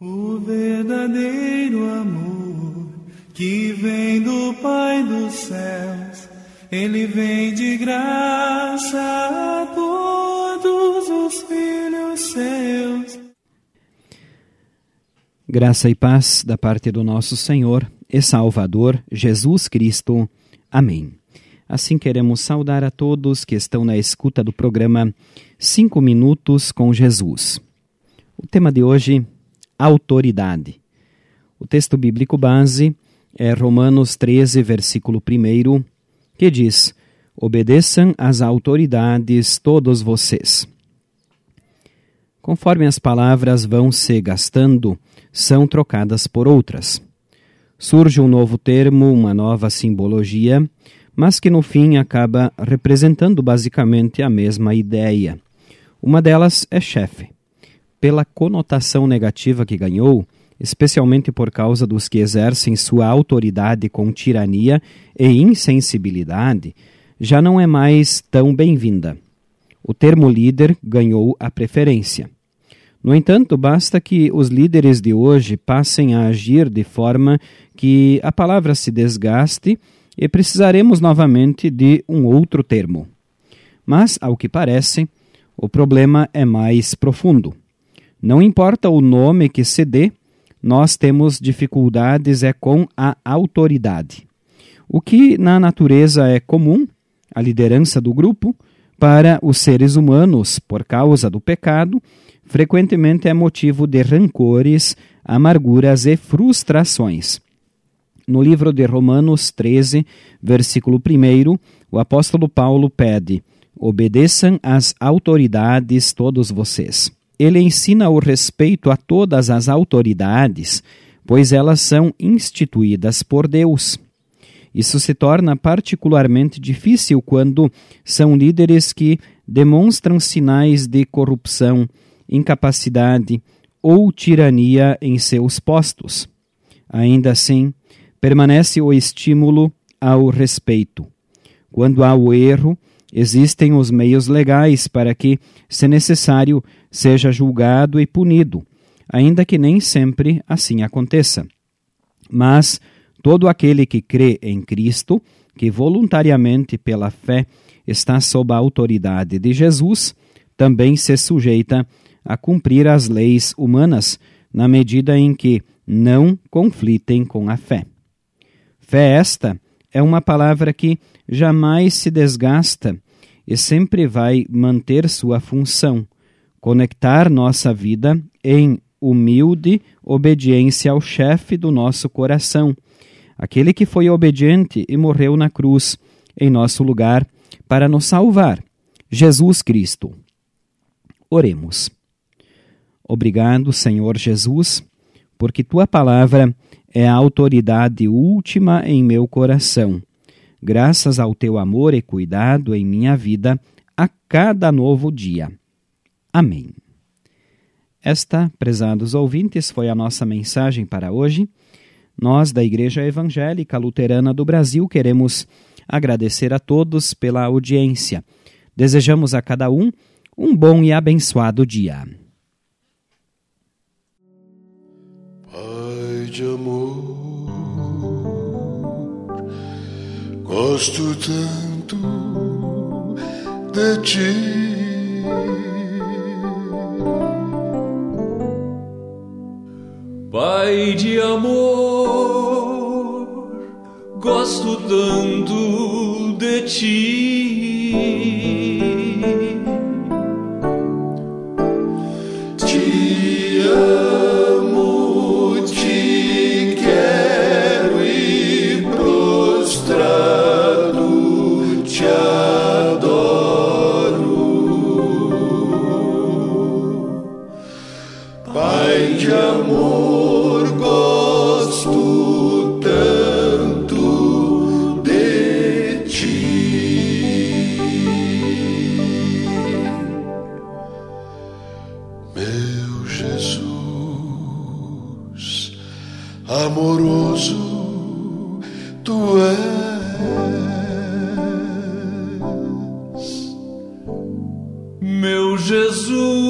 O verdadeiro amor que vem do Pai dos céus, ele vem de graça a todos os filhos seus. Graça e paz da parte do nosso Senhor e Salvador Jesus Cristo. Amém. Assim queremos saudar a todos que estão na escuta do programa Cinco Minutos com Jesus. O tema de hoje autoridade. O texto bíblico base é Romanos 13, versículo 1, que diz: Obedeçam às autoridades todos vocês. Conforme as palavras vão se gastando, são trocadas por outras. Surge um novo termo, uma nova simbologia, mas que no fim acaba representando basicamente a mesma ideia. Uma delas é chefe pela conotação negativa que ganhou, especialmente por causa dos que exercem sua autoridade com tirania e insensibilidade, já não é mais tão bem-vinda. O termo líder ganhou a preferência. No entanto, basta que os líderes de hoje passem a agir de forma que a palavra se desgaste e precisaremos novamente de um outro termo. Mas, ao que parece, o problema é mais profundo. Não importa o nome que se dê, nós temos dificuldades é com a autoridade. O que na natureza é comum, a liderança do grupo, para os seres humanos, por causa do pecado, frequentemente é motivo de rancores, amarguras e frustrações. No livro de Romanos 13, versículo 1, o apóstolo Paulo pede: Obedeçam às autoridades todos vocês ele ensina o respeito a todas as autoridades, pois elas são instituídas por Deus. Isso se torna particularmente difícil quando são líderes que demonstram sinais de corrupção, incapacidade ou tirania em seus postos. Ainda assim, permanece o estímulo ao respeito. Quando há o erro, existem os meios legais para que, se necessário, seja julgado e punido, ainda que nem sempre assim aconteça. Mas todo aquele que crê em Cristo, que voluntariamente pela fé está sob a autoridade de Jesus, também se sujeita a cumprir as leis humanas na medida em que não conflitem com a fé. Fé esta é uma palavra que jamais se desgasta e sempre vai manter sua função, conectar nossa vida em humilde obediência ao chefe do nosso coração, aquele que foi obediente e morreu na cruz em nosso lugar para nos salvar, Jesus Cristo. Oremos. Obrigado, Senhor Jesus, porque tua palavra é a autoridade última em meu coração. Graças ao teu amor e cuidado em minha vida a cada novo dia. Amém. Esta, prezados ouvintes, foi a nossa mensagem para hoje. Nós, da Igreja Evangélica Luterana do Brasil, queremos agradecer a todos pela audiência. Desejamos a cada um um bom e abençoado dia. De amor, gosto tanto de ti Pai de amor, gosto tanto de ti. Jesus amoroso, tu és meu Jesus.